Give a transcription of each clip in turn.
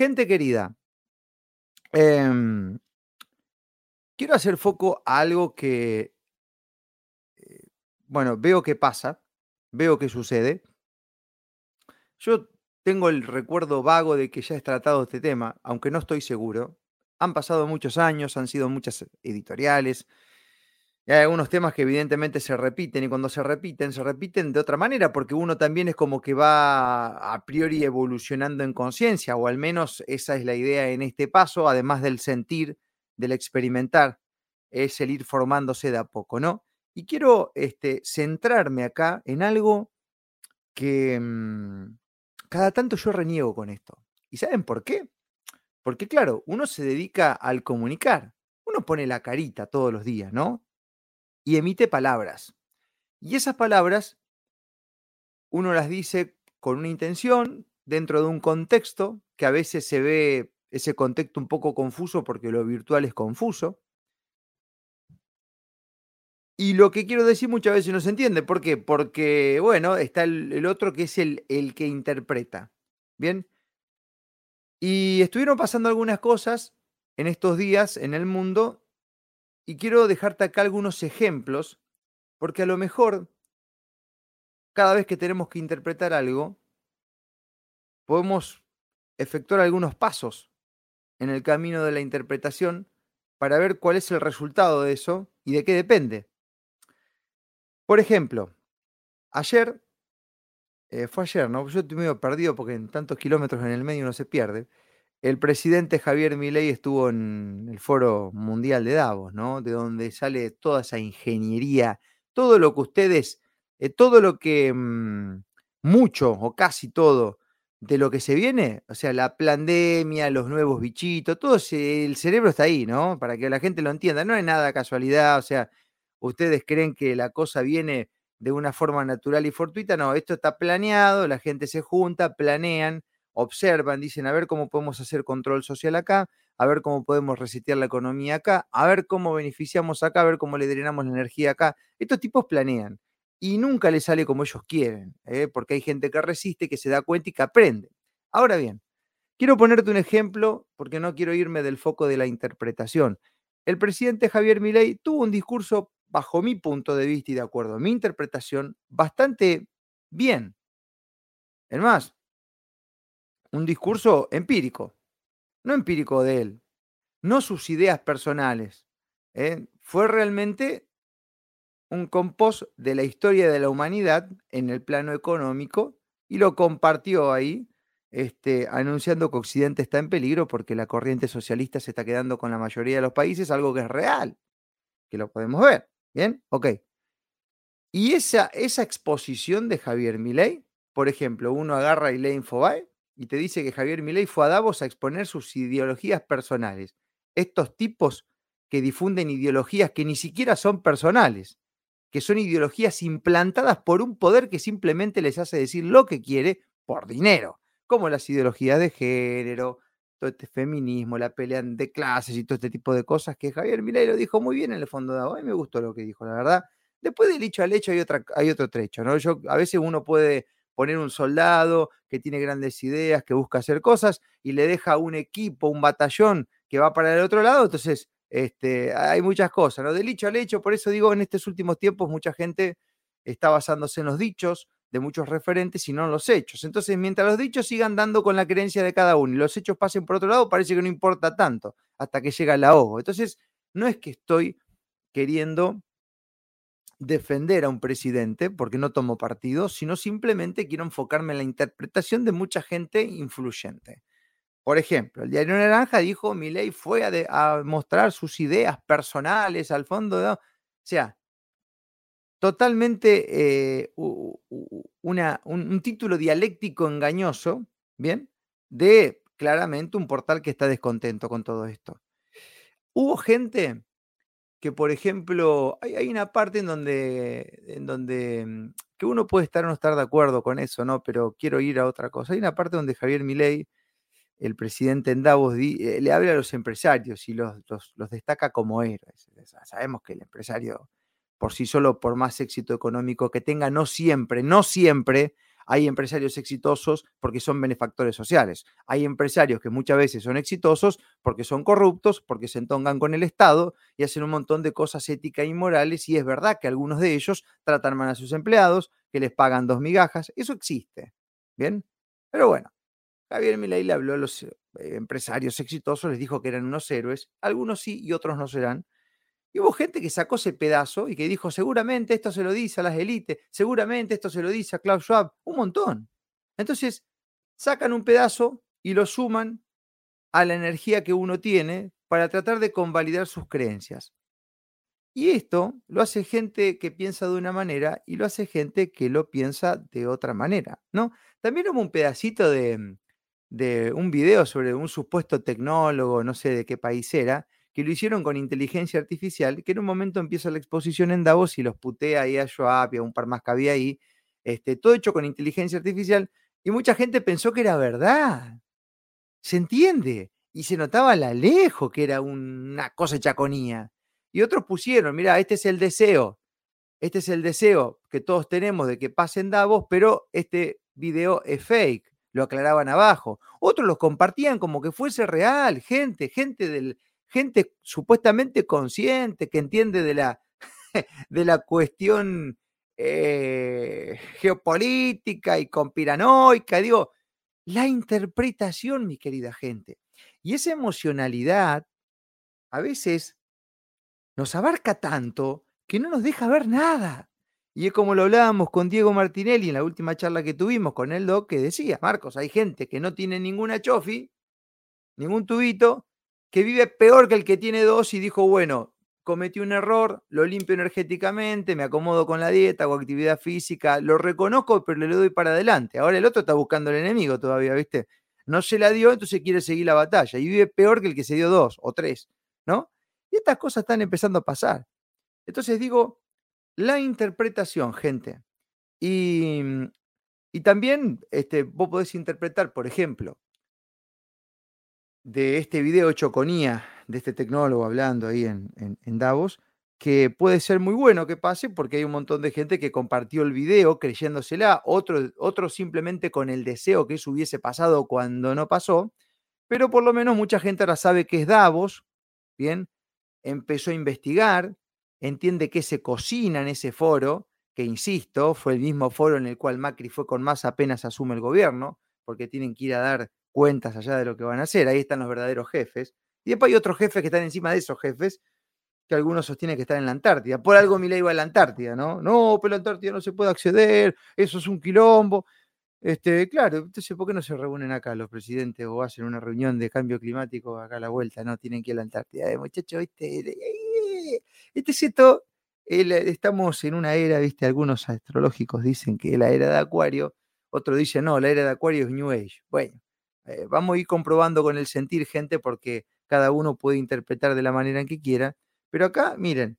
Gente querida, em, quiero hacer foco a algo que, eh, bueno, veo que pasa, veo que sucede. Yo tengo el recuerdo vago de que ya he tratado este tema, aunque no estoy seguro. Han pasado muchos años, han sido muchas editoriales, y hay algunos temas que evidentemente se repiten y cuando se repiten, se repiten de otra manera, porque uno también es como que va a priori evolucionando en conciencia, o al menos esa es la idea en este paso, además del sentir, del experimentar, es el ir formándose de a poco, ¿no? Y quiero este, centrarme acá en algo que mm, cada tanto yo reniego con esto. ¿Y saben por qué? Porque claro, uno se dedica al comunicar, uno pone la carita todos los días, ¿no? Y emite palabras. Y esas palabras uno las dice con una intención, dentro de un contexto, que a veces se ve ese contexto un poco confuso porque lo virtual es confuso. Y lo que quiero decir muchas veces no se entiende. ¿Por qué? Porque, bueno, está el, otro que es el, el que interpreta. Bien. Y estuvieron pasando algunas cosas en estos días en el mundo y quiero dejarte acá algunos ejemplos, porque a lo mejor cada vez que tenemos que interpretar algo, podemos efectuar algunos pasos en el camino de la interpretación para ver cuál es el resultado de eso y de qué depende. Por ejemplo, ayer, eh, fue ayer, ¿no? Yo estoy medio perdido porque en tantos kilómetros en el medio no se pierde. El presidente Javier Milei estuvo en el Foro Mundial de Davos, ¿no? De donde sale toda esa ingeniería, todo lo que ustedes, eh, todo lo que, mm, mucho o casi todo de lo que se viene, o sea, la pandemia, los nuevos bichitos, todo el cerebro está ahí, ¿no? Para que la gente lo entienda. No es nada casualidad, o sea, ustedes creen que la cosa viene de una forma natural y fortuita, no, esto está planeado, la gente se junta, planean observan, dicen, a ver cómo podemos hacer control social acá, a ver cómo podemos resetear la economía acá, a ver cómo beneficiamos acá, a ver cómo le drenamos la energía acá. Estos tipos planean y nunca les sale como ellos quieren, ¿eh? porque hay gente que resiste, que se da cuenta y que aprende. Ahora bien, quiero ponerte un ejemplo porque no quiero irme del foco de la interpretación. El presidente Javier Milei tuvo un discurso, bajo mi punto de vista y de acuerdo a mi interpretación, bastante bien. Es más, un discurso empírico, no empírico de él, no sus ideas personales. ¿eh? Fue realmente un compost de la historia de la humanidad en el plano económico y lo compartió ahí, este, anunciando que Occidente está en peligro porque la corriente socialista se está quedando con la mayoría de los países, algo que es real, que lo podemos ver. ¿Bien? Ok. Y esa, esa exposición de Javier Milei, por ejemplo, uno agarra y lee Infobae y te dice que Javier Milei fue a Davos a exponer sus ideologías personales. Estos tipos que difunden ideologías que ni siquiera son personales, que son ideologías implantadas por un poder que simplemente les hace decir lo que quiere por dinero, como las ideologías de género, todo este feminismo, la pelea de clases y todo este tipo de cosas que Javier Milei lo dijo muy bien en el fondo de Davos. A mí me gustó lo que dijo, la verdad. Después del dicho al hecho hay, otra, hay otro trecho, ¿no? Yo, a veces uno puede poner un soldado que tiene grandes ideas, que busca hacer cosas y le deja un equipo, un batallón que va para el otro lado, entonces este, hay muchas cosas, ¿no? Del dicho al hecho, por eso digo, en estos últimos tiempos mucha gente está basándose en los dichos de muchos referentes y no en los hechos. Entonces, mientras los dichos sigan dando con la creencia de cada uno y los hechos pasen por otro lado, parece que no importa tanto hasta que llega el ahogo. Entonces, no es que estoy queriendo defender a un presidente porque no tomo partido, sino simplemente quiero enfocarme en la interpretación de mucha gente influyente. Por ejemplo, el diario Naranja dijo, mi ley fue a, mostrar sus ideas personales al fondo de... O sea, totalmente eh, una, un, título dialéctico engañoso, ¿bien? De claramente un portal que está descontento con todo esto. Hubo gente que, por ejemplo, hay, una parte en donde, en donde mm, que uno puede estar o no estar de acuerdo con eso, ¿no? Pero quiero ir a otra cosa. Hay una parte donde Javier Milei, el presidente en Davos, eh, le habla a los empresarios y los, los, destaca como héroes. Sabemos que el empresario, por sí solo, por más éxito económico que tenga, no siempre, no siempre Hay empresarios exitosos porque son benefactores sociales. Hay empresarios que muchas veces son exitosos porque son corruptos, porque se entongan con el Estado y hacen un montón de cosas éticas y morales. Y es verdad que algunos de ellos tratan mal a sus empleados, que les pagan dos migajas. Eso existe. ¿Bien? Pero bueno, Javier Milei le habló a los eh, empresarios exitosos, les dijo que eran unos héroes. Algunos sí y otros no serán. Y hubo gente que sacó ese pedazo y que dijo, seguramente esto se lo dice a las élites, seguramente esto se lo dice a Klaus Schwab, un montón. Entonces, sacan un pedazo y lo suman a la energía que uno tiene para tratar de convalidar sus creencias. Y esto lo hace gente que piensa de una manera y lo hace gente que lo piensa de otra manera, ¿no? También hubo un pedacito de, de un video sobre un supuesto tecnólogo, no sé de qué país era, que lo hicieron con inteligencia artificial, que en un momento empieza la exposición en Davos y los putea ahí a Joab y a un par más que había ahí, este, todo hecho con inteligencia artificial, y mucha gente pensó que era verdad. ¿Se entiende? Y se notaba a la lejos que era una cosa chaconía. Y otros pusieron, mira, este es el deseo, este es el deseo que todos tenemos de que pasen Davos, pero este video es fake, lo aclaraban abajo. Otros los compartían como que fuese real, gente, gente del, gente supuestamente consciente, que entiende de la, de la cuestión eh, geopolítica y conspiranoica. Digo, la interpretación, mi querida gente. Y esa emocionalidad a veces nos abarca tanto que no nos deja ver nada. Y es como lo hablábamos con Diego Martinelli en la última charla que tuvimos con el doc, que decía, Marcos, hay gente que no tiene ninguna chofi, ningún tubito, que vive peor que el que tiene dos y dijo, bueno, cometí un error, lo limpio energéticamente, me acomodo con la dieta, hago actividad física, lo reconozco, pero le doy para adelante. Ahora el otro está buscando al enemigo todavía, ¿viste? No se la dio, entonces quiere seguir la batalla y vive peor que el que se dio dos o tres, ¿no? Y estas cosas están empezando a pasar. Entonces digo, la interpretación, gente. Y, y también este, vos podés interpretar, por ejemplo, de este video Choconía, de este tecnólogo hablando ahí en, Davos, que puede ser muy bueno que pase porque hay un montón de gente que compartió el video creyéndosela, otros otro simplemente con el deseo que eso hubiese pasado cuando no pasó, pero por lo menos mucha gente ahora sabe que es Davos, ¿bien? Empezó a investigar, entiende que se cocina en ese foro, que insisto, fue el mismo foro en el cual Macri fue con más apenas asume el gobierno, porque tienen que ir a dar cuentas allá de lo que van a hacer. Ahí están los verdaderos jefes. Y después hay otros jefes que están encima de esos jefes, que algunos sostienen que están en la Antártida. Por algo Milei va a la Antártida, ¿no? No, pero la Antártida no se puede acceder, eso es un quilombo. Este, claro, entonces, ¿por qué no se reúnen acá los presidentes o hacen una reunión de cambio climático acá a la vuelta? No, tienen que ir a la Antártida. Eh, muchachos, este, este es esto, estamos en una era, viste, algunos astrológicos dicen que es la era de Acuario, otros dicen, no, la era de Acuario es New Age. Bueno, eh, vamos a ir comprobando con el sentir, gente, porque cada uno puede interpretar de la manera en que quiera. Pero acá, miren,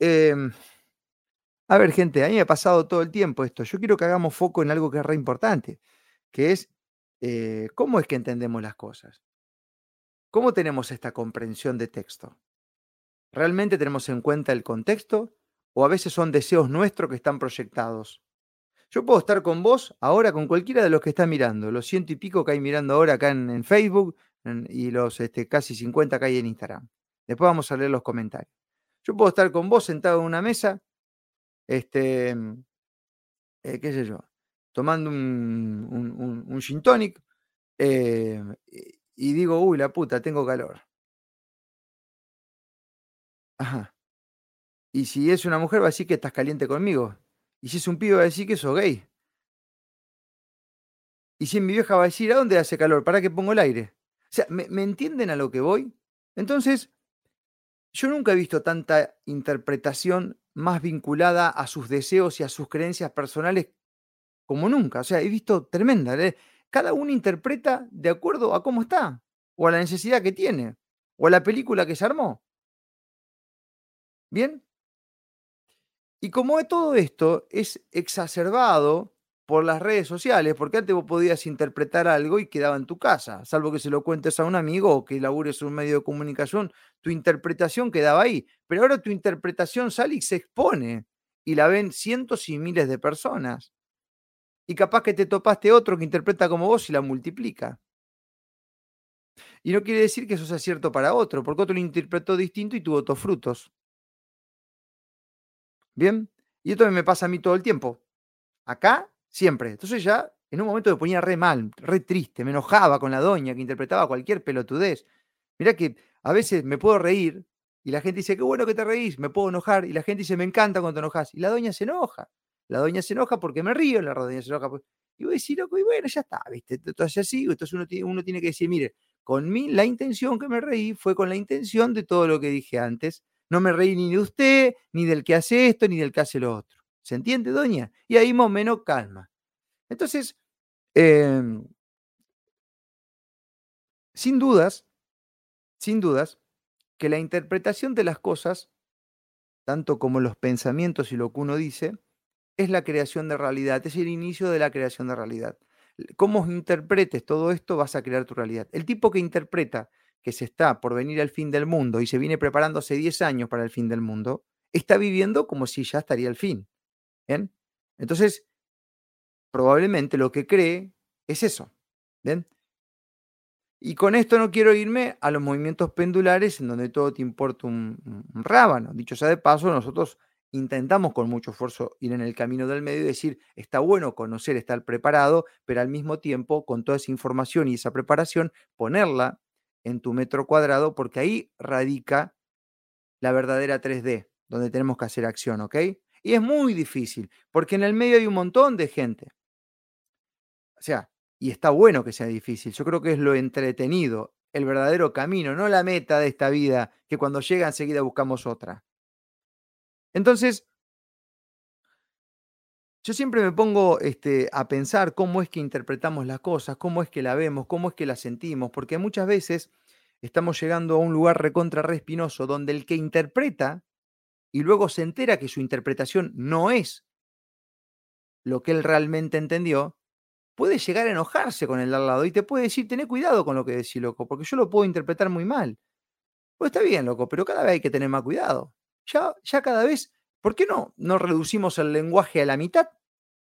em, a ver, gente, a mí me ha pasado todo el tiempo esto. Yo quiero que hagamos foco en algo que es re importante, que es eh, cómo es que entendemos las cosas. ¿Cómo tenemos esta comprensión de texto? ¿Realmente tenemos en cuenta el contexto o a veces son deseos nuestros que están proyectados? Yo puedo estar con vos ahora, con cualquiera de los que está mirando, los ciento y pico que hay mirando ahora acá en, Facebook y los este, casi 50 que hay en Instagram. Después vamos a leer los comentarios. Yo puedo estar con vos sentado en una mesa, este, eh, qué sé yo, tomando un, un, gin tonic eh, y digo, uy, la puta, tengo calor. Ajá. Y si es una mujer, va a decir que estás caliente conmigo. Y si es un pibe va a decir que sos gay. Y si mi vieja va a decir, ¿a dónde hace calor? ¿Para qué pongo el aire? O sea, ¿me, entienden a lo que voy? Entonces, yo nunca he visto tanta interpretación más vinculada a sus deseos y a sus creencias personales como nunca. O sea, he visto tremenda. ¿eh? Cada uno interpreta de acuerdo a cómo está, o a la necesidad que tiene, o a la película que se armó. ¿Bien? Y como todo esto es exacerbado por las redes sociales, porque antes vos podías interpretar algo y quedaba en tu casa, salvo que se lo cuentes a un amigo o que labures un medio de comunicación, tu interpretación quedaba ahí. Pero ahora tu interpretación sale y se expone y la ven cientos y miles de personas. Y capaz que te topaste otro que interpreta como vos y la multiplica. Y no quiere decir que eso sea cierto para otro, porque otro lo interpretó distinto y tuvo otros frutos. ¿Bien? Y esto me pasa a mí todo el tiempo. Acá, siempre. Entonces ya en un momento me ponía re mal, re triste, me enojaba con la doña que interpretaba cualquier pelotudez. Mirá que a veces me puedo reír y la gente dice, qué bueno que te reís, me puedo enojar. Y la gente dice, me encanta cuando te enojas. Y la doña se enoja. La doña se enoja porque me río, la doña se enoja. Y voy a decir, loco, y bueno, ya está, ¿viste? Entonces así, entonces uno tiene, uno tiene que decir, mire, con mí la intención que me reí fue con la intención de todo lo que dije antes. No me reí ni de usted, ni del que hace esto, ni del que hace lo otro. ¿Se entiende, doña? Y ahí más menos calma. Entonces, em, sin dudas, sin dudas, que la interpretación de las cosas, tanto como los pensamientos y lo que uno dice, es la creación de realidad, es el inicio de la creación de realidad. Cómo interpretes todo esto, vas a crear tu realidad. El tipo que interpreta que se está por venir al fin del mundo y se viene preparando hace 10 años para el fin del mundo, está viviendo como si ya estaría el fin. ¿Bien? Entonces, probablemente lo que cree es eso. ¿Bien? Y con esto no quiero irme a los movimientos pendulares en donde todo te importa un, rábano. Dicho sea de paso, nosotros intentamos con mucho esfuerzo ir en el camino del medio y decir, está bueno conocer, estar preparado, pero al mismo tiempo, con toda esa información y esa preparación, ponerla en tu metro cuadrado, porque ahí radica la verdadera 3D, donde tenemos que hacer acción, ¿ok? Y es muy difícil, porque en el medio hay un montón de gente. O sea, y está bueno que sea difícil. Yo creo que es lo entretenido, el verdadero camino, no la meta de esta vida, que cuando llega enseguida buscamos otra. Entonces, yo siempre me pongo este, a pensar cómo es que interpretamos las cosas, cómo es que la vemos, cómo es que la sentimos, porque muchas veces estamos llegando a un lugar recontra respinoso donde el que interpreta y luego se entera que su interpretación no es lo que él realmente entendió, puede llegar a enojarse con el al lado y te puede decir, tené cuidado con lo que decís, loco, porque yo lo puedo interpretar muy mal. Pues está bien, loco, pero cada vez hay que tener más cuidado ya, ya cada vez, ¿por qué no, no reducimos el lenguaje a la mitad?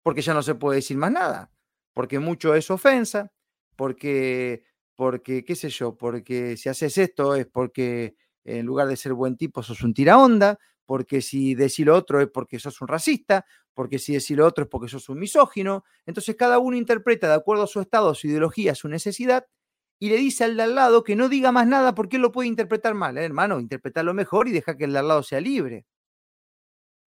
Porque ya no se puede decir más nada, porque mucho es ofensa, porque, porque, qué sé yo, porque si haces esto es porque en lugar de ser buen tipo sos un tiraonda, porque si decís lo otro es porque sos un racista, porque si decís lo otro es porque sos un misógino. Entonces cada uno interpreta de acuerdo a su estado, su ideología, su necesidad, y le dice al de al lado que no diga más nada porque él lo puede interpretar mal. ¿eh, hermano, interpretarlo mejor y deja que el de al lado sea libre.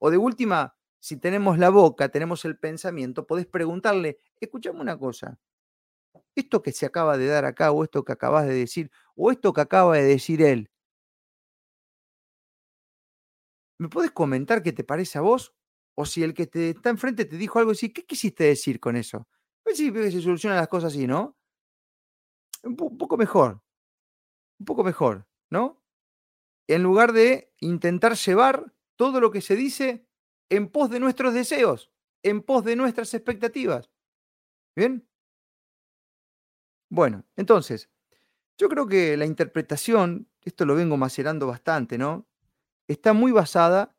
O de última, si tenemos la boca, tenemos el pensamiento, podés preguntarle, escuchame una cosa, esto que se acaba de dar acá, o esto que acabas de decir, o esto que acaba de decir él, ¿me puedes comentar qué te parece a vos? O si el que te está enfrente te dijo algo así, ¿qué quisiste decir con eso? Pues sí, se solucionan las cosas así, ¿no? un, poco mejor, un poco mejor, ¿no? En lugar de intentar llevar todo lo que se dice en pos de nuestros deseos, en pos de nuestras expectativas. ¿Bien? Bueno, entonces, yo creo que la interpretación, esto lo vengo macerando bastante, ¿no? Está muy basada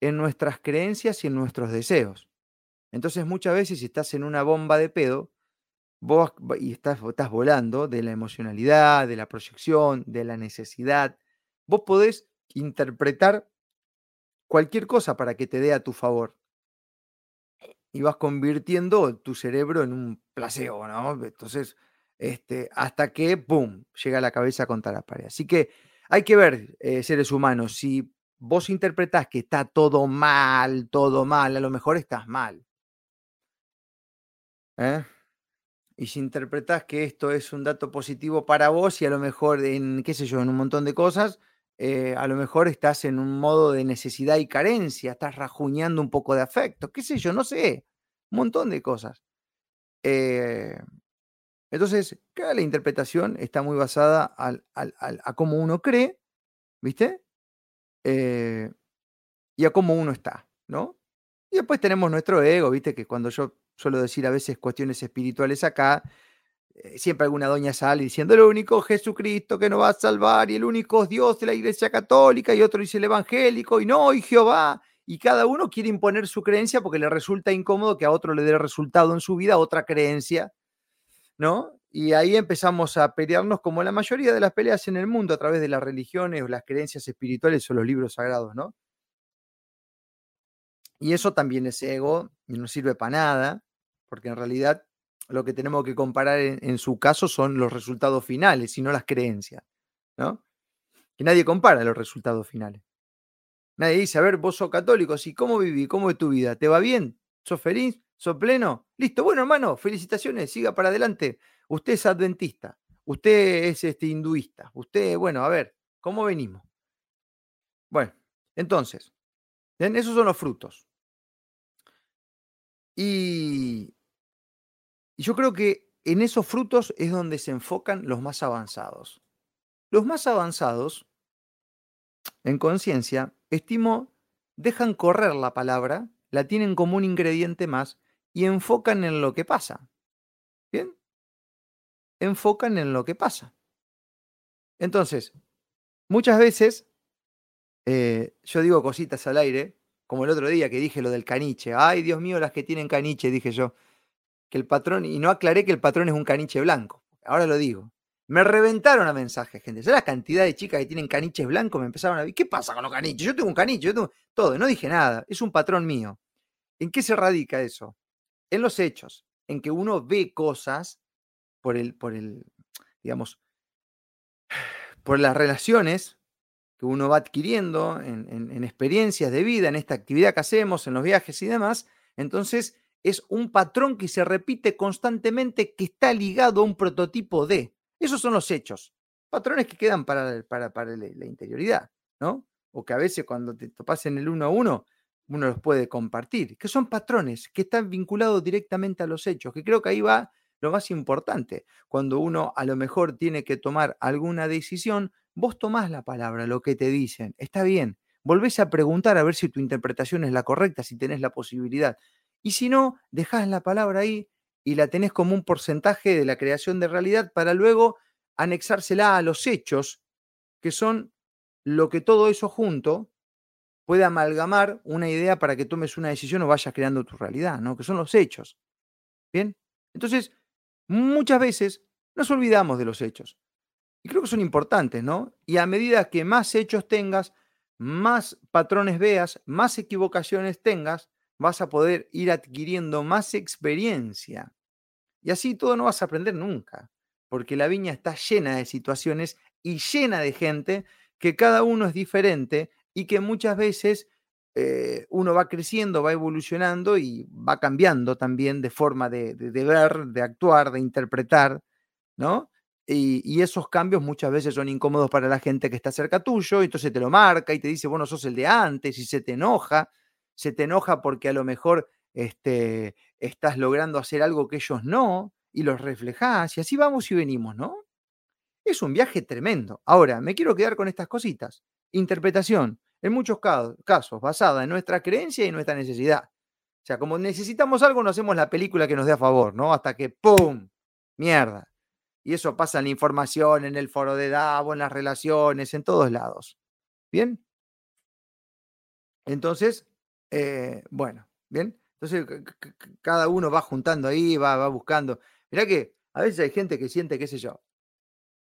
en nuestras creencias y en nuestros deseos. Entonces, muchas veces si estás en una bomba de pedo, vos y estás, estás volando de la emocionalidad, de la proyección, de la necesidad, vos podés interpretar cualquier cosa para que te dé a tu favor. Y vas convirtiendo tu cerebro en un placebo, ¿no? Entonces, este, hasta que, ¡pum!, llega la cabeza contra la pared. Así que hay que ver, eh, seres humanos, si vos interpretás que está todo mal, todo mal, a lo mejor estás mal. ¿Eh? y si interpretás que esto es un dato positivo para vos y a lo mejor en, qué sé yo, en un montón de cosas, eh, a lo mejor estás en un modo de necesidad y carencia, estás rajuñando un poco de afecto, qué sé yo, no sé, un montón de cosas. Eh, entonces, cada interpretación está muy basada a cómo uno cree, ¿viste? Eh, y a cómo uno está, ¿no? Y después tenemos nuestro ego, ¿viste? Que cuando yo suelo decir a veces cuestiones espirituales acá, siempre alguna doña sale diciendo el único Jesucristo que nos va a salvar y el único Dios de la Iglesia Católica y otro dice el evangélico y no, y Jehová. y cada uno quiere imponer su creencia porque le resulta incómodo que a otro le dé resultado en su vida otra creencia, ¿no? Y ahí empezamos a pelearnos como la mayoría de las peleas en el mundo a través de las religiones o las creencias espirituales o los libros sagrados, ¿no? Y eso también es ego y no sirve para nada, porque en realidad lo que tenemos que comparar en, su caso son los resultados finales y no las creencias, ¿no? Que nadie compara los resultados finales. Nadie dice, a ver, vos sos católico, ¿sí? ¿Cómo viví? ¿Cómo es tu vida? ¿Te va bien? ¿Sos feliz? ¿Sos pleno? Listo, bueno, hermano, felicitaciones, siga para adelante. Usted es adventista, usted es este, hinduista, usted, bueno, a ver, ¿cómo venimos? Bueno, entonces, esos son los frutos. Y, y yo creo que en esos frutos es donde se enfocan los más avanzados. Los más avanzados en conciencia, estimo, dejan correr la palabra, la tienen como un ingrediente más y enfocan en lo que pasa. ¿Bien? Enfocan en lo que pasa. Entonces, muchas veces eh, yo digo cositas al aire, como el otro día que dije lo del caniche. Ay, Dios mío, las que tienen caniche, dije yo. Que el patrón, y no aclaré que el patrón es un caniche blanco. Ahora lo digo. Me reventaron a mensajes, gente. Ya la cantidad de chicas que tienen caniches blancos me empezaron a decir, ¿qué pasa con los caniches? Yo tengo un caniche, yo tengo todo. No dije nada, es un patrón mío. ¿En qué se radica eso? En los hechos, en que uno ve cosas por el, por el, digamos, por las relaciones que uno va adquiriendo en, en experiencias de vida, en esta actividad que hacemos, en los viajes y demás. Entonces, es un patrón que se repite constantemente que está ligado a un prototipo de. Esos son los hechos. Patrones que quedan para, para, para la interioridad, ¿no? O que a veces cuando te topas en el uno a uno, uno los puede compartir, que son patrones que están vinculados directamente a los hechos, que creo que ahí va lo más importante. Cuando uno a lo mejor tiene que tomar alguna decisión, vos tomás la palabra, lo que te dicen, está bien, volvés a preguntar a ver si tu interpretación es la correcta, si tenés la posibilidad. Y si no, dejás la palabra ahí y la tenés como un porcentaje de la creación de realidad para luego anexársela a los hechos, que son lo que todo eso junto puede amalgamar una idea para que tomes una decisión o vayas creando tu realidad, ¿no? Que son los hechos. ¿Bien? Entonces, muchas veces nos olvidamos de los hechos. Y creo que son importantes, ¿no? Y a medida que más hechos tengas, más patrones veas, más equivocaciones tengas, vas a poder ir adquiriendo más experiencia. Y así todo no vas a aprender nunca, porque la viña está llena de situaciones y llena de gente que cada uno es diferente y que muchas veces eh, uno va creciendo, va evolucionando y va cambiando también de forma de, ver, de actuar, de interpretar, ¿no? Y, y, esos cambios muchas veces son incómodos para la gente que está cerca tuyo, entonces te lo marca y te dice, bueno, sos el de antes y se te enoja, se te enoja porque a lo mejor este, estás logrando hacer algo que ellos no y los reflejás y así vamos y venimos, ¿no? Es un viaje tremendo. Ahora, me quiero quedar con estas cositas. Interpretación, en muchos casos, basada en nuestra creencia y nuestra necesidad. O sea, como necesitamos algo, no hacemos la película que nos dé a favor, ¿no? Hasta que ¡pum! Mierda. Y eso pasa en la información, en el foro de Davo, en las relaciones, en todos lados. ¿Bien? Entonces, eh, bueno, ¿bien? Entonces, cada uno va juntando ahí, va, va buscando. Mirá que a veces hay gente que siente, qué sé yo.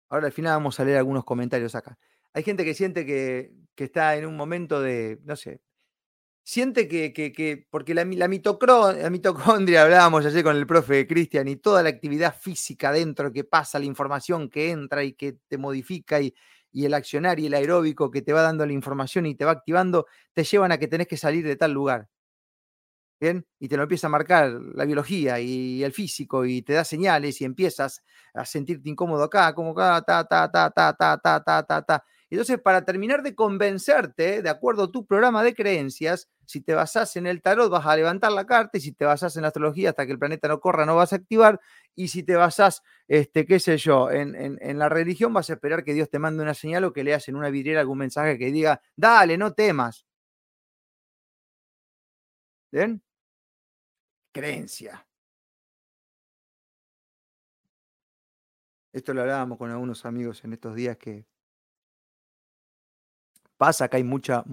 Ahora al final vamos a leer algunos comentarios acá. Hay gente que siente que, está en un momento de, no sé, siente que, que, porque la, la, la, mitocondria, hablábamos ayer con el profe Cristian, y toda la actividad física dentro que pasa, la información que entra y que te modifica, y, y el accionar y el aeróbico que te va dando la información y te va activando, te llevan a que tenés que salir de tal lugar. ¿bien? Y te lo empieza a marcar la biología y el físico y te da señales y empiezas a sentirte incómodo acá, como acá, ta, ta, ta, ta, ta, ta, ta, ta, ta. Entonces, para terminar de convencerte, de acuerdo a tu programa de creencias, si te basas en el tarot vas a levantar la carta y si te basas en la astrología hasta que el planeta no corra no vas a activar y si te basas, este, qué sé yo, en, en, la religión vas a esperar que Dios te mande una señal o que leas en una vidriera algún mensaje que diga, dale, no temas. ¿Bien? creencia. Esto lo hablábamos con algunos amigos en estos días que pasa que hay mucha,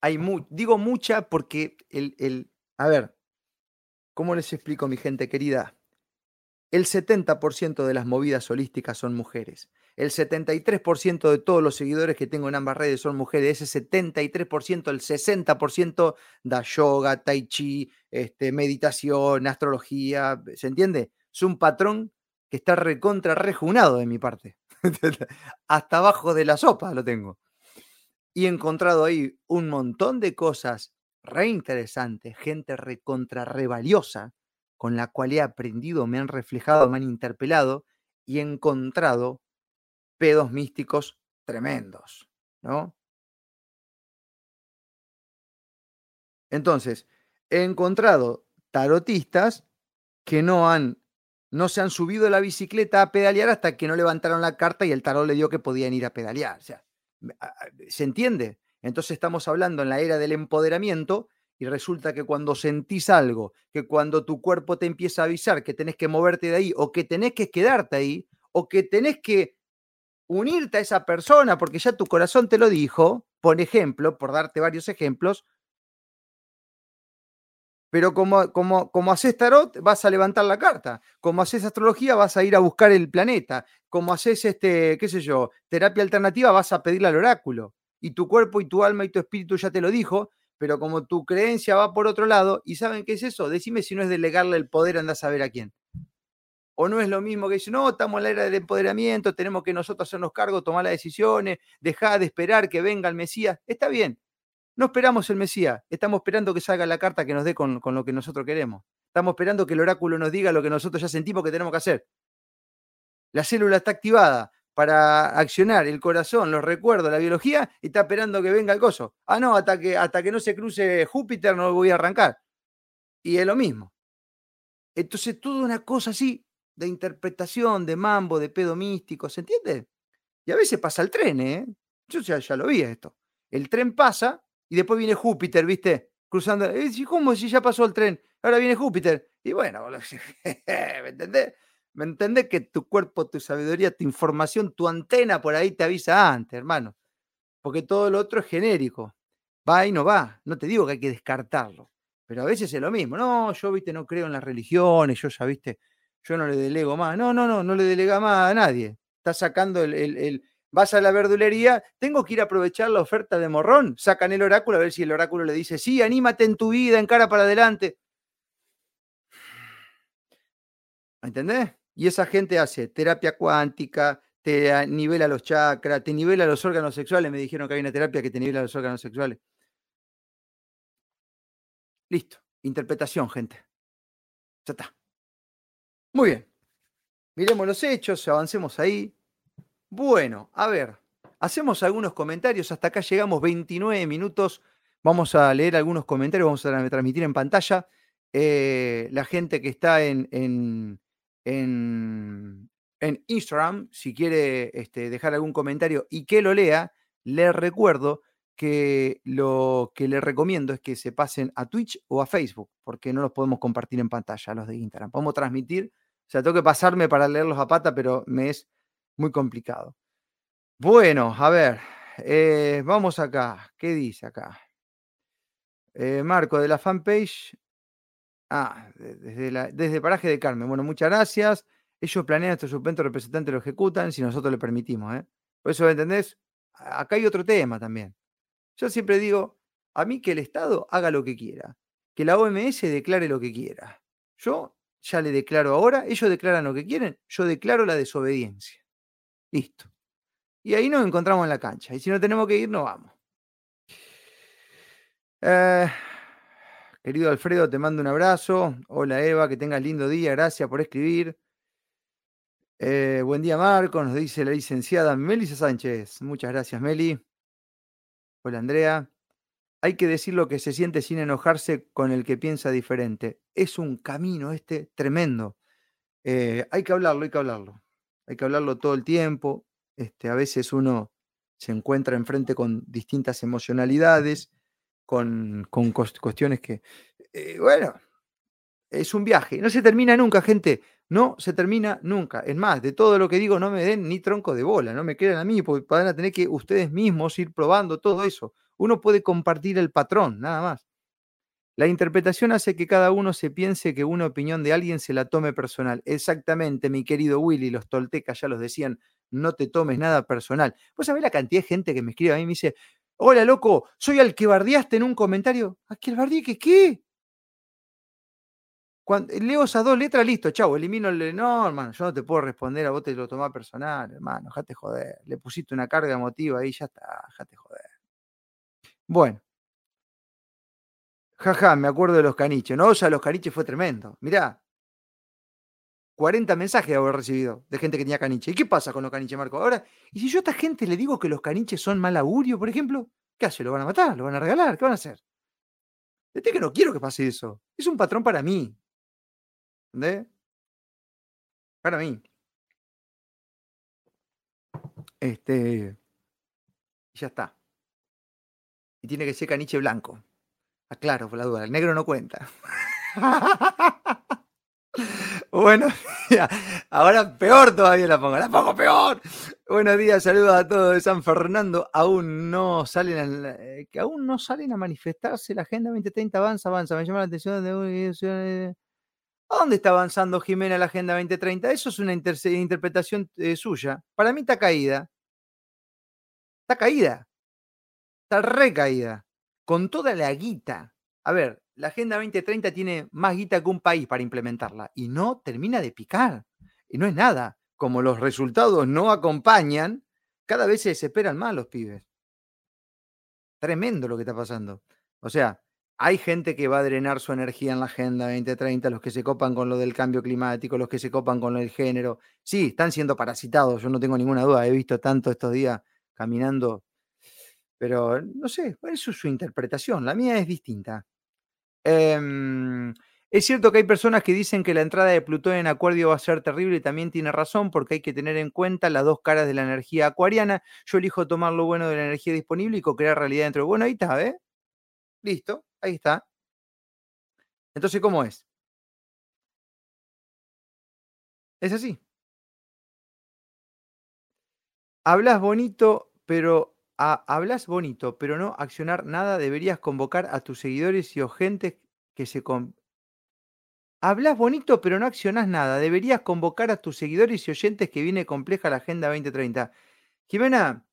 hay digo mucha porque el, el, a ver, ¿cómo les explico, mi gente querida? El 70% de las movidas holísticas son mujeres. El 73% de todos los seguidores que tengo en ambas redes son mujeres. Ese 73%, el 60% da yoga, tai chi, este, meditación, astrología. ¿Se entiende? Es un patrón que está recontra rejunado de mi parte. Hasta abajo de la sopa lo tengo. Y he encontrado ahí un montón de cosas re interesantes, gente recontra re valiosa con la cual he aprendido, me han reflejado, me han interpelado y he encontrado pedos místicos tremendos, ¿no? Entonces, he encontrado tarotistas que no han no se han subido la bicicleta a pedalear hasta que no levantaron la carta y el tarot le dio que podían ir a pedalear. O sea, ¿se entiende? Entonces estamos hablando en la era del empoderamiento y resulta que cuando sentís algo, que cuando tu cuerpo te empieza a avisar que tenés que moverte de ahí o que tenés que quedarte ahí o que tenés que unirte a esa persona porque ya tu corazón te lo dijo, por ejemplo, por darte varios ejemplos, pero como, como, como haces tarot, vas a levantar la carta. Como haces astrología, vas a ir a buscar el planeta. Como haces, este, qué sé yo, terapia alternativa, vas a pedirle al oráculo. Y tu cuerpo y tu alma y tu espíritu ya te lo dijo, pero como tu creencia va por otro lado, ¿y saben qué es eso? Decime si no es delegarle el poder, anda a saber a quién. O no es lo mismo que decir, no, estamos en la era del empoderamiento, tenemos que nosotros hacernos cargo, tomar las decisiones, dejar de esperar que venga el Mesías. Está bien, no esperamos el Mesías, estamos esperando que salga la carta que nos dé con, lo que nosotros queremos. Estamos esperando que el oráculo nos diga lo que nosotros ya sentimos que tenemos que hacer. La célula está activada, para accionar el corazón, los recuerdos, la biología, y está esperando que venga el coso. Ah, no, hasta que, hasta que no se cruce Júpiter no voy a arrancar. Y es lo mismo. Entonces, toda una cosa así de interpretación, de mambo, de pedo místico, ¿se entiende? Y a veces pasa el tren, ¿eh? Yo ya, ya lo vi esto. El tren pasa y después viene Júpiter, ¿viste? Cruzando. ¿Cómo si ya pasó el tren? Ahora viene Júpiter. Y bueno, ¿me entendés? ¿Me entendés que tu cuerpo, tu sabiduría, tu información, tu antena por ahí te avisa antes, hermano? Porque todo lo otro es genérico. Va y no va. No te digo que hay que descartarlo. Pero a veces es lo mismo. No, yo, viste, no creo en las religiones. Yo ya, viste, yo no le delego más. No, no, no, no le delega más a nadie. Estás sacando el, el, vas a la verdulería, tengo que ir a aprovechar la oferta de morrón. Sacan el oráculo a ver si el oráculo le dice, sí, anímate en tu vida, en cara para adelante. ¿Entendés? Y esa gente hace terapia cuántica, te nivela los chakras, te nivela los órganos sexuales. Me dijeron que hay una terapia que te nivela los órganos sexuales. Listo. Interpretación, gente. Ya está. Muy bien. Miremos los hechos, avancemos ahí. Bueno, a ver, hacemos algunos comentarios. Hasta acá llegamos 29 minutos. Vamos a leer algunos comentarios, vamos a transmitir en pantalla. Eh, la gente que está en, en, Instagram, si quiere este, dejar algún comentario y que lo lea, les recuerdo que lo que les recomiendo es que se pasen a Twitch o a Facebook, porque no los podemos compartir en pantalla, los de Instagram. Podemos transmitir, o sea, tengo que pasarme para leerlos a pata, pero me es muy complicado. Bueno, a ver, eh, vamos acá. ¿Qué dice acá? Eh, Marco, de la fanpage, Ah, desde, la, desde Paraje de Carmen. Bueno, muchas gracias. Ellos planean estos suplentes representantes lo ejecutan si nosotros le permitimos. ¿eh? Por eso, ¿entendés? Acá hay otro tema también. Yo siempre digo, a mí que el Estado haga lo que quiera, que la OMS declare lo que quiera. Yo ya le declaro ahora, ellos declaran lo que quieren, yo declaro la desobediencia. Listo. Y ahí nos encontramos en la cancha. Y si no tenemos que ir, no vamos. Eh, Querido Alfredo, te mando un abrazo. Hola Eva, que tengas lindo día. Gracias por escribir. Eh, buen día Marco, nos dice la licenciada Melissa Sánchez. Muchas gracias Meli. Hola Andrea. Hay que decir lo que se siente sin enojarse con el que piensa diferente. Es un camino este tremendo. Eh, hay que hablarlo, hay que hablarlo. Hay que hablarlo todo el tiempo. Este, a veces uno se encuentra enfrente con distintas emocionalidades con, cuestiones que, eh, bueno, es un viaje. No se termina nunca, gente. No se termina nunca. Es más, de todo lo que digo, no me den ni tronco de bola, no me quieran a mí, porque van a tener que ustedes mismos ir probando todo eso. Uno puede compartir el patrón, nada más. La interpretación hace que cada uno se piense que una opinión de alguien se la tome personal. Exactamente, mi querido Willy, los toltecas ya los decían, no te tomes nada personal. ¿Vos sabés la cantidad de gente que me escribe a mí y me dice, hola loco, soy al que bardeaste en un comentario? ¿A qué bardeé? ¿Qué qué? Cuando, leo esas dos letras, listo, chau, elimino el... No, hermano, yo no te puedo responder, a vos te lo tomás personal, hermano, déjate joder. Le pusiste una carga emotiva ahí, ya está, déjate joder. Bueno. Jaja, me acuerdo de los caniches. No, ya los caniches fue tremendo. Mirá. 40 mensajes haber recibido de gente que tenía caniche. ¿Y qué pasa con los caniches, Marco? Ahora, ¿y si yo a esta gente le digo que los caniches son mal augurio, por ejemplo? ¿Qué hace? ¿Lo van a matar? ¿Lo van a regalar? ¿Qué van a hacer? Es que no quiero que pase eso. Es un patrón para mí. ¿Entendés? Para mí. Este. Ya está. Y tiene que ser caniche blanco. Aclaro, ah, por la duda, el negro no cuenta. bueno, ahora peor todavía la pongo, la pongo peor. Buenos días, saludos a todos de San Fernando. Aún no salen a, eh, que aún no salen a manifestarse. La Agenda 2030 avanza, avanza. Me llama la atención de ¿A dónde está avanzando Jimena la Agenda 2030? Eso es una interpretación eh, suya. Para mí está caída. Está caída. Está recaída con toda la guita. A ver, la Agenda 2030 tiene más guita que un país para implementarla y no termina de picar. Y no es nada. Como los resultados no acompañan, cada vez se desesperan más los pibes. Tremendo lo que está pasando. O sea, hay gente que va a drenar su energía en la Agenda 2030, los que se copan con lo del cambio climático, los que se copan con el género. Sí, están siendo parasitados, yo no tengo ninguna duda. He visto tanto estos días caminando pero no sé, eso es su interpretación. La mía es distinta. Em, es cierto que hay personas que dicen que la entrada de Plutón en Acuario va a ser terrible y también tiene razón porque hay que tener en cuenta las dos caras de la energía acuariana. Yo elijo tomar lo bueno de la energía disponible y co-crear realidad dentro. Bueno, ahí está, ¿eh? Listo, ahí está. Entonces, ¿cómo es? Es así. Hablas bonito, pero hablas bonito, pero no accionar nada, deberías convocar a tus seguidores y oyentes que se... Hablas bonito, pero no accionás nada, deberías convocar a tus seguidores y oyentes que viene compleja la Agenda 2030. Jimena,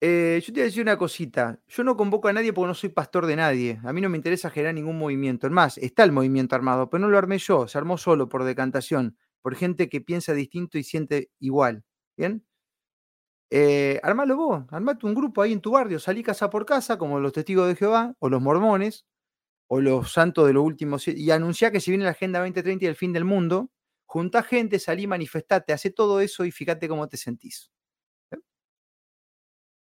eh, yo te voy a decir una cosita. Yo no convoco a nadie porque no soy pastor de nadie. A mí no me interesa generar ningún movimiento. Es más, está el movimiento armado, pero no lo armé yo. Se armó solo por decantación, por gente que piensa distinto y siente igual. ¿Bien? Eh, armalo vos, armate un grupo ahí en tu barrio, salí casa por casa, como los testigos de Jehová, o los mormones, o los santos de los últimos, y anunciá que si viene la Agenda 2030 y el fin del mundo, junta gente, salí, manifestate, hace todo eso y fíjate cómo te sentís. ¿eh?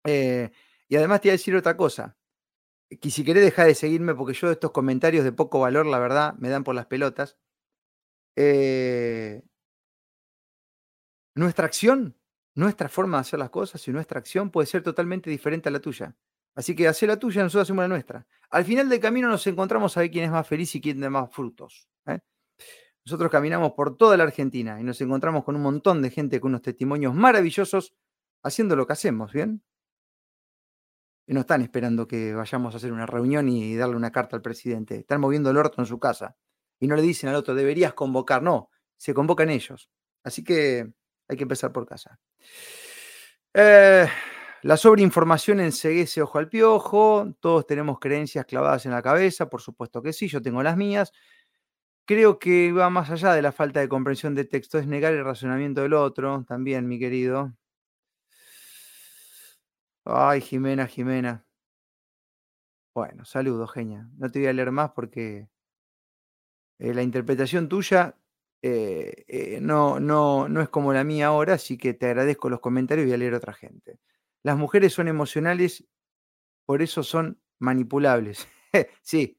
Eh, y además te voy a decir otra cosa, que si querés dejar de seguirme, porque yo estos comentarios de poco valor, la verdad, me dan por las pelotas. nuestra acción nuestra forma de hacer las cosas y nuestra acción puede ser totalmente diferente a la tuya. Así que hace la tuya, nosotros hacemos la nuestra. Al final del camino nos encontramos a ver quién es más feliz y quién da más frutos. ¿eh? Nosotros caminamos por toda la Argentina y nos encontramos con un montón de gente con unos testimonios maravillosos haciendo lo que hacemos, ¿bien? Y no están esperando que vayamos a hacer una reunión y darle una carta al presidente. Están moviendo el orto en su casa. Y no le dicen al otro, deberías convocar. No, se convocan ellos. Así que hay que empezar por casa. Eh, la sobreinformación enseguece ojo al piojo. Todos tenemos creencias clavadas en la cabeza, por supuesto que sí, yo tengo las mías. Creo que va más allá de la falta de comprensión de texto, es negar el razonamiento del otro, también, mi querido. Ay, Jimena, Jimena. Bueno, saludos, genia. No te voy a leer más porque eh, la interpretación tuya eh, eh, no, no, no es como la mía ahora, así que te agradezco los comentarios y voy a leer a otra gente. Las mujeres son emocionales, por eso son manipulables. sí,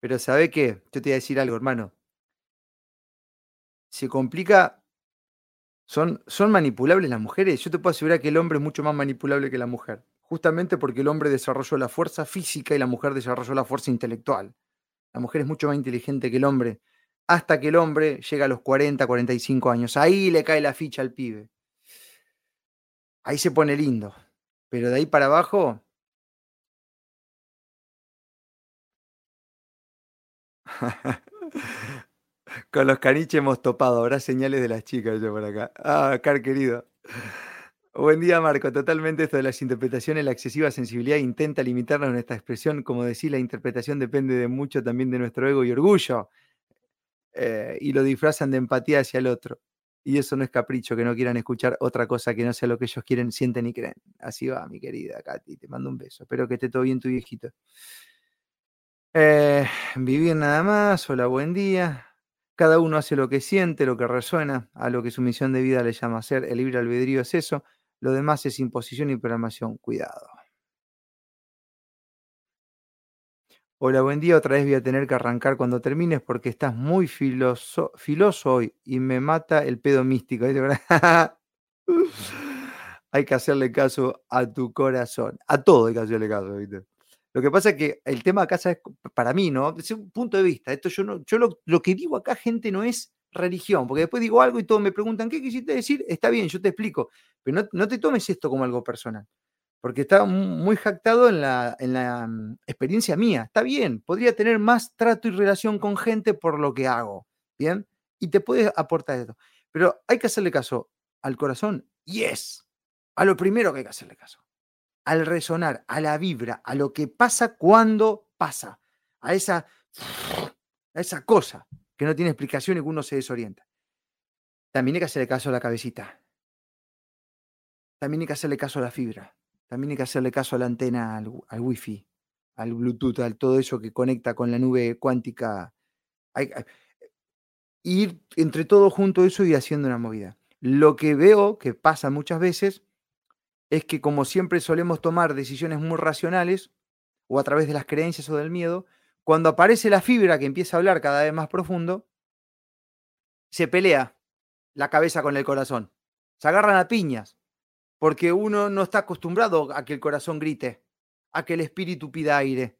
pero ¿sabe qué? Yo te voy a decir algo, hermano. Se complica. Son, son manipulables las mujeres. Yo te puedo asegurar que el hombre es mucho más manipulable que la mujer. Justamente porque el hombre desarrolló la fuerza física y la mujer desarrolló la fuerza intelectual. La mujer es mucho más inteligente que el hombre hasta que el hombre llega a los 40, 45 años. Ahí le cae la ficha al pibe. Ahí se pone lindo. Pero de ahí para abajo... Con los caniches hemos topado. Habrá señales de las chicas yo por acá. Ah, car querido. Buen día, Marco. Totalmente esto de las interpretaciones, la excesiva sensibilidad intenta limitarnos nuestra expresión. Como decís, la interpretación depende de mucho también de nuestro ego y orgullo. Eh, y lo disfrazan de empatía hacia el otro. Y eso no es capricho, que no quieran escuchar otra cosa que no sea lo que ellos quieren, sienten y creen. Así va, mi querida Katy. Te mando un beso. Espero que esté todo bien tu viejito. Eh, vivir nada más. Hola, buen día. Cada uno hace lo que siente, lo que resuena, a lo que su misión de vida le llama ser. El libre albedrío es eso. Lo demás es imposición y programación. Cuidado. Hola, buen día. Otra vez voy a tener que arrancar cuando termines porque estás muy filoso, hoy y me mata el pedo místico. hay que hacerle caso a tu corazón. A todo hay que hacerle caso, ¿viste? Lo que pasa es que el tema acá es para mí, ¿no? Desde un punto de vista. Esto yo no, yo lo, lo que digo acá, gente, no es religión, porque después digo algo y todos me preguntan, ¿qué quisiste decir? Está bien, yo te explico, pero no, te tomes esto como algo personal, porque está muy jactado en la, mm, experiencia mía. Está bien, podría tener más trato y relación con gente por lo que hago, ¿bien? Y te puede aportar esto. Pero hay que hacerle caso al corazón, yes, a lo primero que hay que hacerle caso, al resonar, a la vibra, a lo que pasa cuando pasa, a esa, a esa cosa que no tiene explicación y que uno se desorienta. También hay que hacerle caso a la cabecita. También hay que hacerle caso a la fibra. También hay que hacerle caso a la antena, al, wifi, al Bluetooth, al todo eso que conecta con la nube cuántica. Ir entre todo junto eso y haciendo una movida. Lo que veo que pasa muchas veces es que como siempre solemos tomar decisiones muy racionales o a través de las creencias o del miedo, cuando aparece la fibra que empieza a hablar cada vez más profundo, se pelea la cabeza con el corazón. Se agarran a piñas, porque uno no está acostumbrado a que el corazón grite, a que el espíritu pida aire.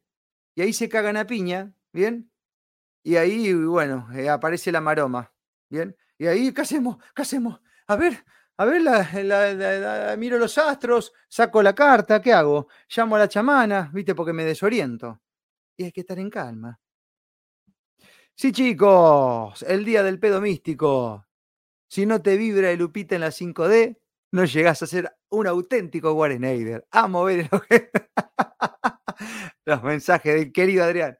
Y ahí se cagan a piña, ¿bien? Y ahí, bueno, eh, aparece la maroma, ¿bien? Y ahí, ¿qué hacemos? ¿Qué hacemos? A ver, a ver, miro los astros, saco la carta, ¿qué hago? Llamo a la chamana, ¿viste? Porque me desoriento y hay que estar en calma. Sí, chicos, el día del pedo místico. Si no te vibra el Lupita en la 5D, no llegás a ser un auténtico Warren Amo ver los mensajes del querido Adrián.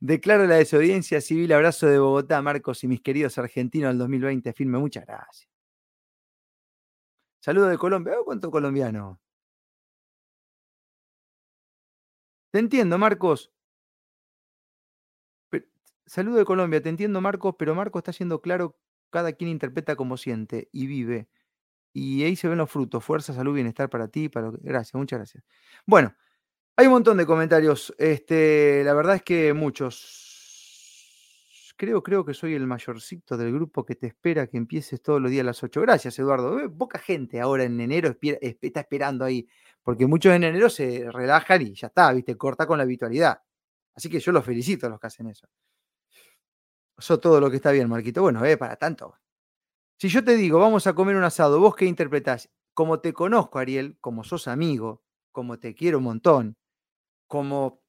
Declaro la desobediencia civil. Abrazo de Bogotá, Marcos y mis queridos argentinos del 2020. Firme, muchas gracias. Saludo de Colombia. Oh, ¿Cuánto colombiano? Te entiendo, Marcos. saludo de Colombia, te entiendo, Marcos, pero Marcos está siendo claro, cada quien interpreta como siente y vive. Y ahí se ven los frutos, fuerza, salud, bienestar para ti, para Gracias, muchas gracias. Bueno, hay un montón de comentarios. Este, la verdad es que muchos. Creo, creo que soy el mayorcito del grupo que te espera que empieces todos los días a las 8. Gracias, Eduardo. Eh, poca gente ahora en enero está esperando ahí porque muchos en enero se relajan y ya está, ¿viste? Corta con la habitualidad. Así que yo los felicito a los que hacen eso. Eso todo lo que está bien, Marquito. Bueno, eh, para tanto. Si yo te digo, vamos a comer un asado, ¿vos qué interpretás? Como te conozco, Ariel, como sos amigo, como te quiero un montón, como,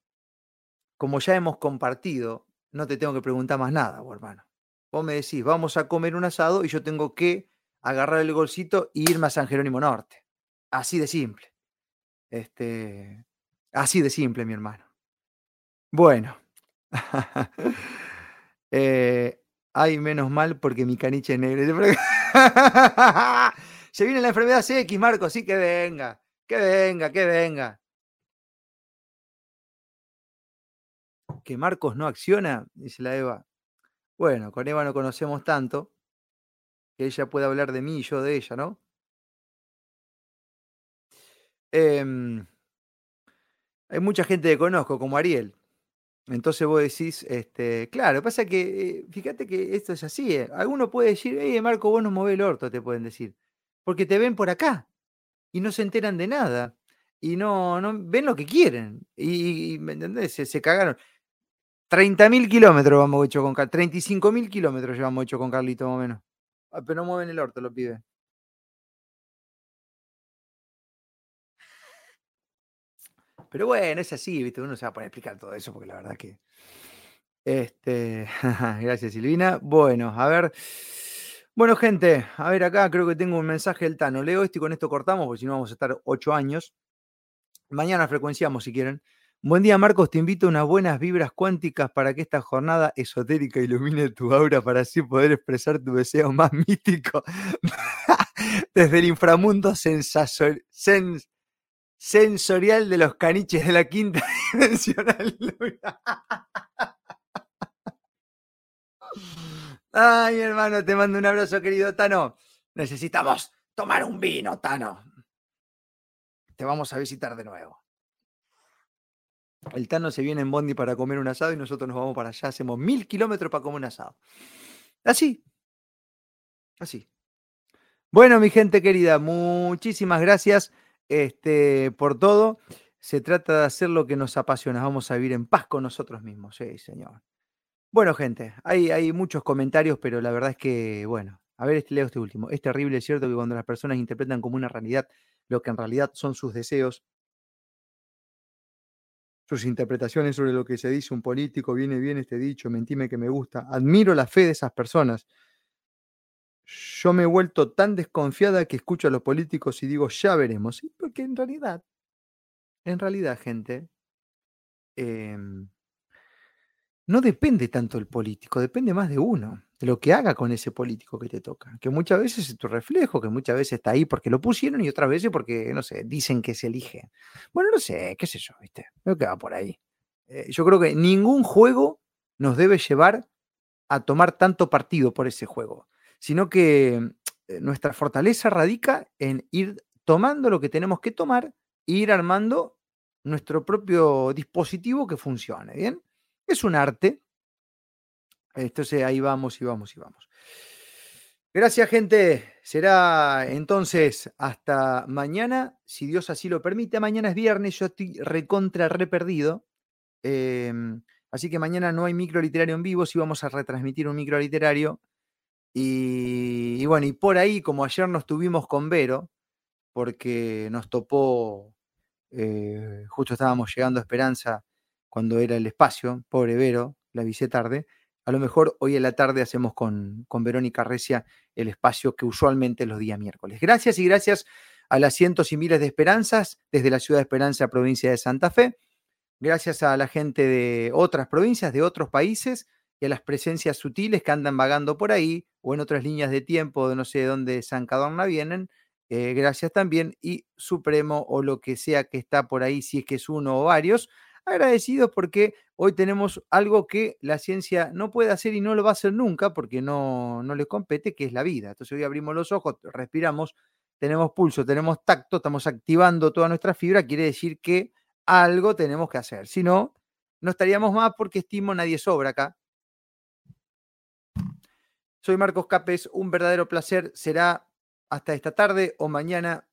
como ya hemos compartido, no te tengo que preguntar más nada, hermano. Vos me decís, vamos a comer un asado y yo tengo que agarrar el golcito e irme a San Jerónimo Norte. Así de simple. Este, así de simple, mi hermano. Bueno. eh, ay, menos mal porque mi caniche es negro. Se viene la enfermedad X, Marco, sí que venga, que venga, que venga. Que Marcos no acciona, dice la Eva. Bueno, con Eva no conocemos tanto, que ella puede hablar de mí y yo de ella, ¿no? Em, hay mucha gente que conozco, como Ariel. Entonces vos decís, este, claro, pasa que, eh, fíjate que esto es así. Eh, Alguno puede decir, hey, Marco, vos no movés el orto, te pueden decir. Porque te ven por acá y no se enteran de nada. Y no, no ven lo que quieren. Y, ¿me entendés? Se, se cagaron. 30.000 kilómetros vamos hecho con Carlito. 35.000 kilómetros llevamos hecho con Carlito, más o menos. Ah, pero no mueven el orto, los pibes. Pero bueno, es así, ¿viste? Uno se va a poner a explicar todo eso porque la verdad que Este, gracias Silvina. Bueno, a ver. Bueno, gente, a ver acá creo que tengo un mensaje del Tano. Leo esto y con esto cortamos, porque si no vamos a estar ocho años. Mañana frecuenciamos si quieren. Buen día, Marcos. Te invito a unas buenas vibras cuánticas para que esta jornada esotérica ilumine tu aura para así poder expresar tu deseo más mítico desde el inframundo sensorial de los caniches de la quinta dimensional. Ay, hermano, te mando un abrazo, querido Tano. Necesitamos tomar un vino, Tano. Te vamos a visitar de nuevo. El Tano se viene en Bondi para comer un asado y nosotros nos vamos para allá. Hacemos mil kilómetros para comer un asado. Así. Así. Bueno, mi gente querida, muchísimas gracias este, por todo. Se trata de hacer lo que nos apasiona. Vamos a vivir en paz con nosotros mismos. Sí, señor. Bueno, gente, hay, hay muchos comentarios, pero la verdad es que, bueno, a ver, este, leo este último. Es terrible, es cierto, que cuando las personas interpretan como una realidad lo que en realidad son sus deseos, sus interpretaciones sobre lo que se dice un político, viene bien este dicho, mentime que me gusta. Admiro la fe de esas personas. Yo me he vuelto tan desconfiada que escucho a los políticos y digo, ya veremos. porque en realidad, en realidad, gente, eh, no depende tanto del político, depende más de uno, de lo que haga con ese político que te toca, que muchas veces es tu reflejo, que muchas veces está ahí porque lo pusieron y otras veces porque, no sé, dicen que se elige. Bueno, no sé, qué sé yo, ¿viste? Creo que va por ahí. Eh, yo creo que ningún juego nos debe llevar a tomar tanto partido por ese juego, sino que eh, nuestra fortaleza radica en ir tomando lo que tenemos que tomar e ir armando nuestro propio dispositivo que funcione, ¿bien? Es un arte. Entonces ahí vamos y vamos y vamos. Gracias, gente. Será entonces hasta mañana, si Dios así lo permite. Mañana es viernes, yo estoy recontra re perdido. Em, así que mañana no hay micro literario en vivo, si vamos a retransmitir un micro literario. Y, bueno, y por ahí, como ayer nos tuvimos con Vero, porque nos topó, eh, justo estábamos llegando a Esperanza cuando era el espacio, pobre Vero, la avisé tarde. A lo mejor hoy en la tarde hacemos con, con Verónica Recia el espacio que usualmente los días miércoles. Gracias y gracias a las cientos y miles de esperanzas desde la ciudad de Esperanza, provincia de Santa Fe. Gracias a la gente de otras provincias, de otros países y a las presencias sutiles que andan vagando por ahí o en otras líneas de tiempo de no sé de dónde San Cadorna vienen. Eh, gracias también y Supremo o lo que sea que está por ahí, si es que es uno o varios agradecidos porque hoy tenemos algo que la ciencia no puede hacer y no lo va a hacer nunca porque no, no le compete, que es la vida. Entonces hoy abrimos los ojos, respiramos, tenemos pulso, tenemos tacto, estamos activando toda nuestra fibra, quiere decir que algo tenemos que hacer. Si no, no estaríamos más porque estimo nadie sobra acá. Soy Marcos Capes, un verdadero placer. Será hasta esta tarde o mañana,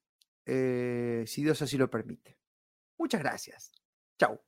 eh, si Dios así lo permite. Muchas gracias. Chao.